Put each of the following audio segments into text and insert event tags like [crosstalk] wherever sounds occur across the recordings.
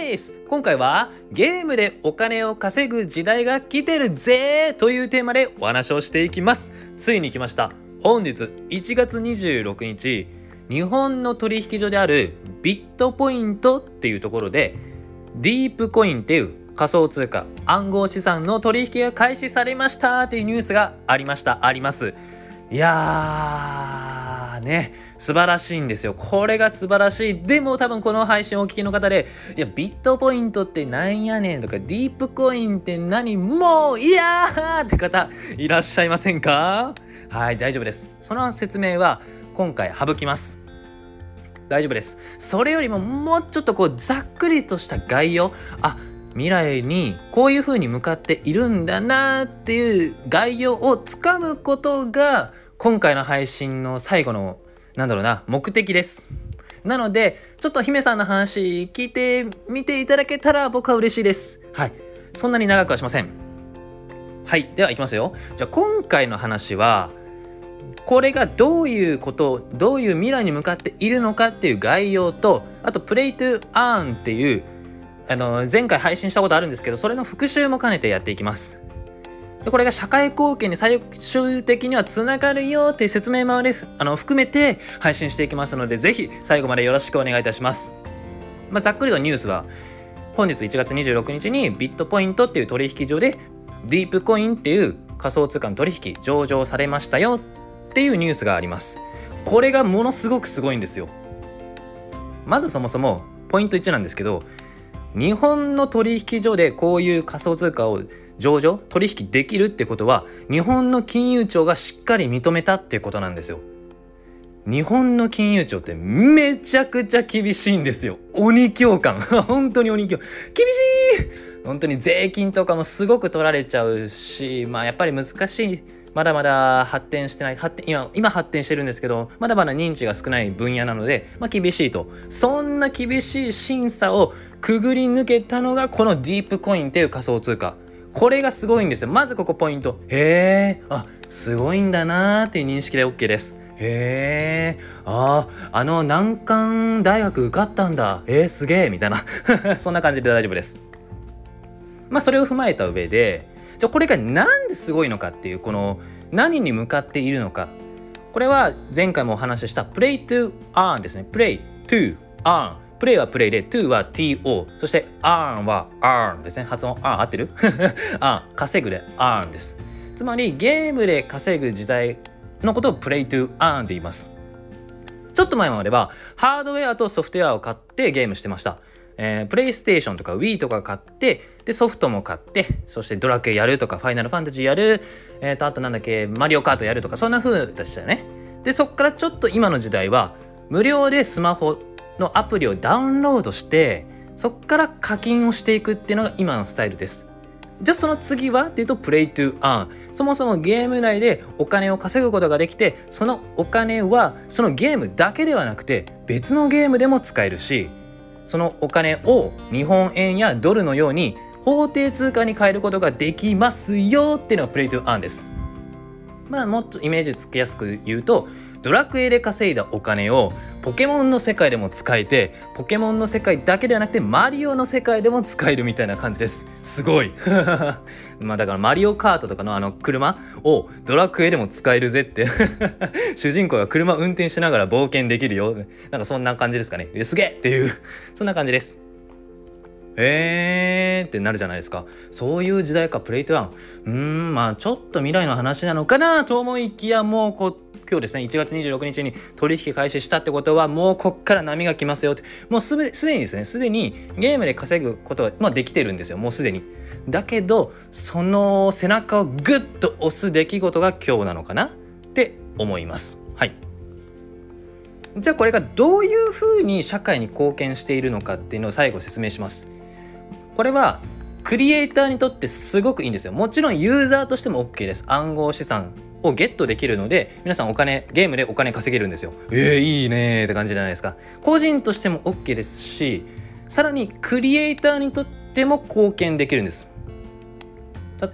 です。今回はゲームでお金を稼ぐ時代が来てるぜというテーマでお話をしていきます。ついに来ました。本日1月26日日本の取引所であるビットポイントっていうところでディープコインっていう仮想通貨暗号資産の取引が開始されましたっていうニュースがありました。あります。いやね素晴らしいんですよ。これが素晴らしい。でも多分この配信をお聞きの方でいやビットポイントってなんやねんとかディープコインって何もういやーって方いらっしゃいませんか？はい大丈夫です。その説明は今回省きます。大丈夫です。それよりももうちょっとこうざっくりとした概要。あ未来にこういう風に向かっているんだなっていう概要をつかむことが今回の配信の最後のなんだろうな目的です。なのでちょっと姫さんの話聞いてみていただけたら僕は嬉しいです。はい。そんなに長くはしません。はい。ではいきますよ。じゃあ今回の話はこれがどういうことどういう未来に向かっているのかっていう概要とあとプレイトゥアーンっていうあの前回配信したことあるんですけどそれの復習も兼ねてやっていきます。これが社会貢献に最終的にはつながるよっていう説明まであの含めて配信していきますのでぜひ最後までよろしくお願いいたします、まあ、ざっくりとニュースは本日1月26日にビットポイントっていう取引所でディープコインっていう仮想通貨の取引上場されましたよっていうニュースがあります。これがものすごくすごいんですよ。まずそもそもポイント1なんですけど日本の取引所でこういう仮想通貨を上場取引できるってことは日本の金融庁がしっかり認めたってことなんですよ。日本の金融庁ってめちゃくちゃ厳しいんですよ。鬼教官。[laughs] 本当に鬼教。厳しい本当に税金とかもすごく取られちゃうし、まあやっぱり難しいまだまだ発展してない発展今今発展してるんですけどまだまだ認知が少ない分野なので、まあ、厳しいと。そんな厳しい審査をくぐり抜けたのがこのディープコインっていう仮想通貨。これがすごいんですよ。まずここポイント。へえあすごいんだなーっていう認識で OK です。へえああの難関大学受かったんだ。えー、すげえみたいな。[laughs] そんな感じで大丈夫です。まあそれを踏まえた上でじゃあこれが何ですごいのかっていうこの何に向かっているのか。これは前回もお話ししたプレイトゥアーンですね。プレイto earn play は play で to は to そして earn は earn ですね。発音 earn 合ってる？[laughs] earn 稼ぐで earn です。つまりゲームで稼ぐ時代のことを play to earn って言います。ちょっと前まではハードウェアとソフトウェアを買ってゲームしてました。えー、プレイステーションとか Wii とか買ってでソフトも買ってそしてドラクエやるとかファイナルファンタジーやる、えー、とあとなんだっけマリオカートやるとかそんな風でしたよね。でそっからちょっと今の時代は無料でスマホのアプリをダウンロードしてそっから課金をしていくっていうのが今のスタイルです。じゃあその次はっていうとプレイトゥアンそもそもゲーム内でお金を稼ぐことができてそのお金はそのゲームだけではなくて別のゲームでも使えるしそのお金を日本円やドルのように法定通貨に変えることができますよっていうのがプレイトゥアンです。まあもっとイメージつけやすく言うとドラクエで稼いだお金をポケモンの世界でも使えてポケモンの世界だけではなくてマリオの世界でも使えるみたいな感じです。すごい。[laughs] まあだからマリオカートとかのあの車をドラクエでも使えるぜって。[laughs] 主人公が車運転しながら冒険できるよ。なんかそんな感じですかね。すげえっていう。[laughs] そんな感じです。へーってなるじゃないですか。そういう時代かプレイトワン。うーんまあちょっと未来の話なのかなと思いきやもうこ今日ですね1月26日に取引開始したってことはもうこっから波が来ますよって。もうすでにですねすでにゲームで稼ぐことは、まあ、できてるんですよもうすでに。だけどその背中をグッと押す出来事が今日なのかなって思います。はい。じゃあこれがどういうふうに社会に貢献しているのかっていうのを最後説明します。これはクリエイターにとってすごくいいんですよ。もちろんユーザーとしても OK です。暗号資産をゲットできるので皆さんお金ゲームでお金稼げるんですよ。えー、いいねって感じじゃないですか。個人としても OK ですしさらにクリエイターにとっても貢献できるんです。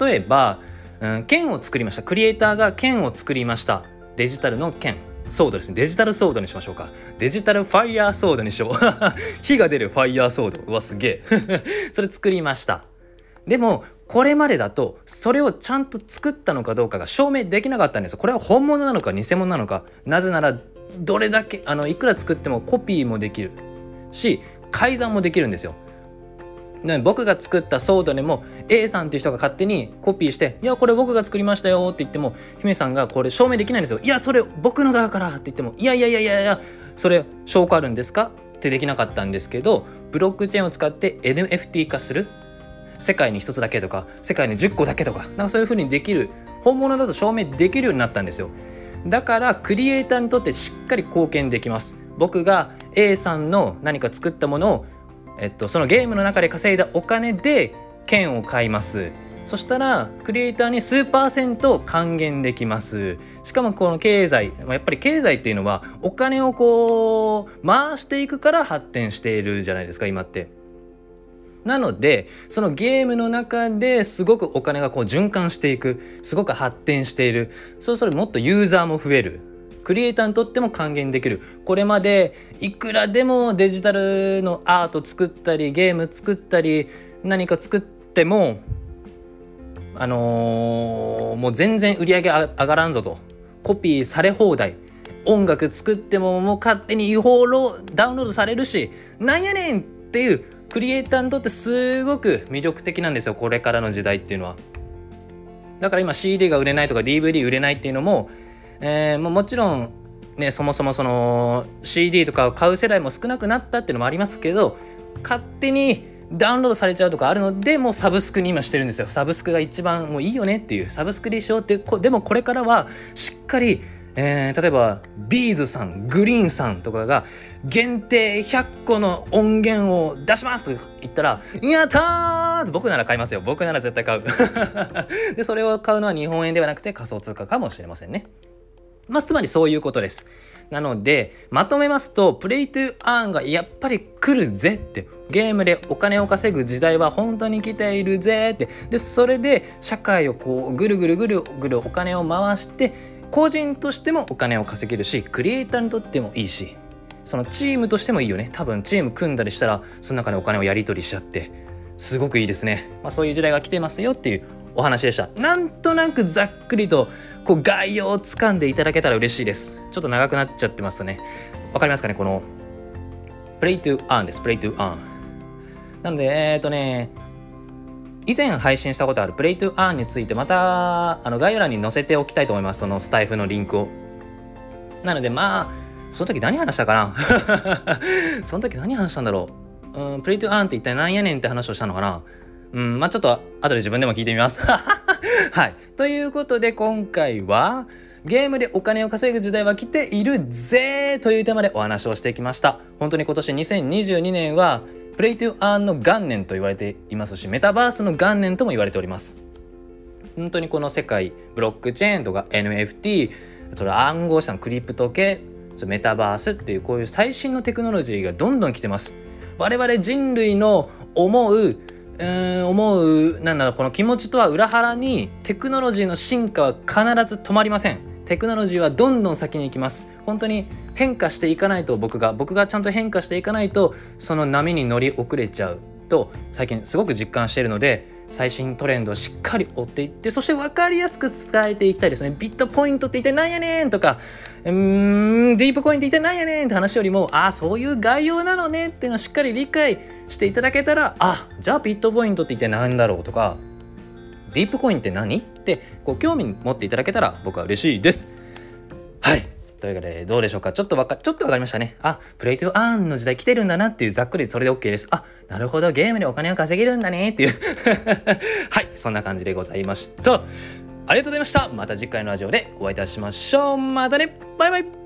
例えば、うん、剣を作りました。クリエイターが剣を作りました。デジタルの剣。ソードですね。デジタルソードにしましょうか。デジタルファイヤーソードにしよう。[laughs] 火が出るファイヤーソード。うわすげえ。[laughs] それ作りました。でもこれまでだとそれをちゃんと作ったのかどうかが証明できなかったんですこれは本物なのか偽物なのか。なぜならどれだけあのいくら作ってもコピーもできる。し改ざんもできるんですよ。僕が作ったソードでも A さんっていう人が勝手にコピーして「いやこれ僕が作りましたよ」って言っても姫さんがこれ証明できないんですよ「いやそれ僕のだから」って言っても「いやいやいやいやいやそれ証拠あるんですか?」ってできなかったんですけどブロックチェーンを使って NFT 化する。世界に1つだけとか世界に10個だけとかなんかそういう風にできる本物だと証明できるようになったんですよ。だからクリエイターにとってしっかり貢献できます。僕が A さんの何か作ったものをえっと、そのゲームの中で稼いだお金で券を買います。そしたらクリエイターに数パーセント還元できます。しかもこの経済やっぱり経済っていうのはお金をこう回していくから発展しているじゃないですか今って。なのでそのゲームの中ですごくお金がこう循環していくすごく発展している。そうするともっとユーザーも増える。クリエイターにとっても還元できる。これまでいくらでもデジタルのアート作ったりゲーム作ったり何か作ってもあのー、もう全然売り上げ上がらんぞと。コピーされ放題。音楽作ってももう勝手に違法ロダウンロードされるしなんやねんっていうクリエイターにとってすごく魅力的なんですよこれからの時代っていうのは。だから今 CD が売れないとか DVD 売れないっていうのもえー、ももちろんねそもそもその CD とかを買う世代も少なくなったっていうのもありますけど勝手にダウンロードされちゃうとかあるのでもうサブスクに今してるんですよ。サブスクが一番もういいよねっていうサブスクにしようってでもこれからはしっかりえー、例えばビーズさんグリーンさんとかが限定100個の音源を出しますと言ったら「やったー!」って僕なら買いますよ僕なら絶対買う [laughs] でそれを買うのは日本円ではなくて仮想通貨かもしれませんねまあ、つまりそういうことです。なので、まとめますと、プレイトゥーアーンがやっぱり来るぜって、ゲームでお金を稼ぐ時代は本当に来ているぜって、で、それで社会をこう、ぐるぐるぐるぐるお金を回して、個人としてもお金を稼げるし、クリエイターにとってもいいし、そのチームとしてもいいよね。多分チーム組んだりしたら、その中でお金をやり取りしちゃって、すごくいいですね。まあ、そういう時代が来てますよっていうお話でした。なんとなくざっくりとこう概要をつかんでいただけたら嬉しいです。ちょっと長くなっちゃってますね。わかりますかねこの Play to Earn です。Play to Earn。なので、えっ、ー、とね、以前配信したことある Play to についてまたあの概要欄に載せておきたいと思います。そのスタイフのリンクを。なのでまあ、その時何話したかな？[laughs] その時何話したんだろう？うん、Play to Earn って一体何やねんって話をしたのかな？うん、まあちょっと後で自分でも聞いてみます。[laughs] はい。ということで今回はゲームでお金を稼ぐ時代は来ているぜというテーマでお話をしてきました。本当に今年2022年はプレイトゥアーンの元年と言われていますしメタバースの元年とも言われております。本当にこの世界ブロックチェーンとか NFT それ暗号資産クリプト系メタバースっていうこういう最新のテクノロジーがどんどん来てます。我々人類の思ううん思うなんだろうこの気持ちとは裏腹にテクノロジーの進化は必ず止まりませんテクノロジーはどんどん先に行きます。本当に変化していかないと僕が僕がちゃんと変化していかないとその波に乗り遅れちゃう。と最近すごく実感しているので最新トレンドをしっかり追っていってそして分かりやすく伝えていきたいですね。ビットポイントって一体何やねんとかうーんディープコインって一体何やねんって話よりもああそういう概要なのねっていうのをしっかり理解していただけたらあじゃあビットポイントって一体何だろうとかディープコインって何？ってこう興味持っていただけたら僕は嬉しいですはいというわけで、どうでしょうか？ちょっとわか、ちょっとわかりましたね。あ、プレイトゥアーンの時代来てるんだなっていうざっくりそれで OK です。あ、なるほど、ゲームでお金を稼げるんだねっていう [laughs] はい、そんな感じでございました。ありがとうございました。また次回のラジオでお会いいたしましょう。またねバイバイ